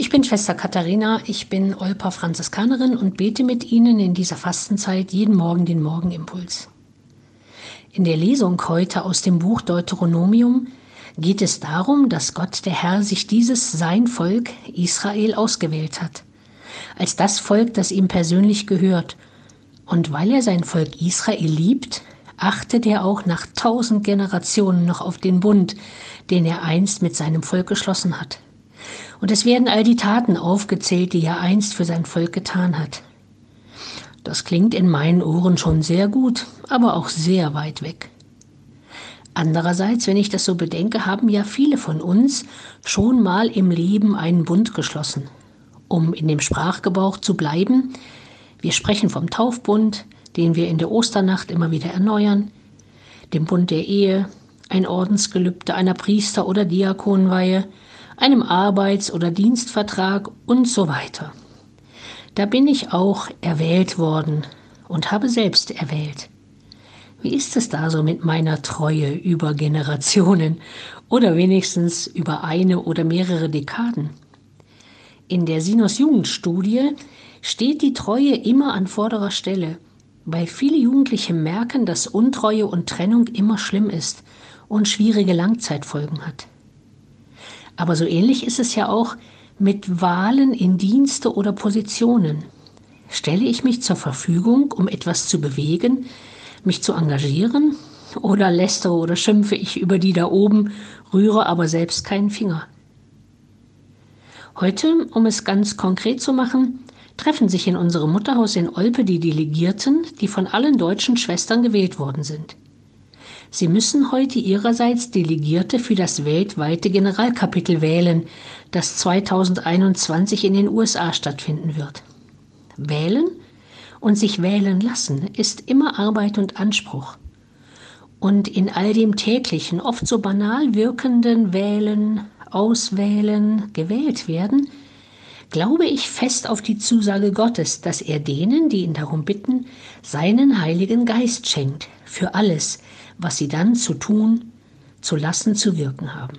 Ich bin Schwester Katharina, ich bin Olpa Franziskanerin und bete mit Ihnen in dieser Fastenzeit jeden Morgen den Morgenimpuls. In der Lesung heute aus dem Buch Deuteronomium geht es darum, dass Gott der Herr sich dieses sein Volk Israel ausgewählt hat, als das Volk, das ihm persönlich gehört. Und weil er sein Volk Israel liebt, achtet er auch nach tausend Generationen noch auf den Bund, den er einst mit seinem Volk geschlossen hat. Und es werden all die Taten aufgezählt, die er einst für sein Volk getan hat. Das klingt in meinen Ohren schon sehr gut, aber auch sehr weit weg. Andererseits, wenn ich das so bedenke, haben ja viele von uns schon mal im Leben einen Bund geschlossen. Um in dem Sprachgebrauch zu bleiben, wir sprechen vom Taufbund, den wir in der Osternacht immer wieder erneuern, dem Bund der Ehe, ein Ordensgelübde einer Priester- oder Diakonweihe, einem Arbeits- oder Dienstvertrag und so weiter. Da bin ich auch erwählt worden und habe selbst erwählt. Wie ist es da so mit meiner Treue über Generationen oder wenigstens über eine oder mehrere Dekaden? In der Sinus Jugendstudie steht die Treue immer an vorderer Stelle, weil viele Jugendliche merken, dass Untreue und Trennung immer schlimm ist und schwierige Langzeitfolgen hat. Aber so ähnlich ist es ja auch mit Wahlen in Dienste oder Positionen. Stelle ich mich zur Verfügung, um etwas zu bewegen, mich zu engagieren, oder lästere oder schimpfe ich über die da oben, rühre aber selbst keinen Finger? Heute, um es ganz konkret zu machen, treffen sich in unserem Mutterhaus in Olpe die Delegierten, die von allen deutschen Schwestern gewählt worden sind. Sie müssen heute ihrerseits Delegierte für das weltweite Generalkapitel wählen, das 2021 in den USA stattfinden wird. Wählen und sich wählen lassen ist immer Arbeit und Anspruch. Und in all dem täglichen, oft so banal wirkenden Wählen, Auswählen, gewählt werden, glaube ich fest auf die Zusage Gottes, dass er denen, die ihn darum bitten, seinen Heiligen Geist schenkt für alles, was sie dann zu tun, zu lassen, zu wirken haben.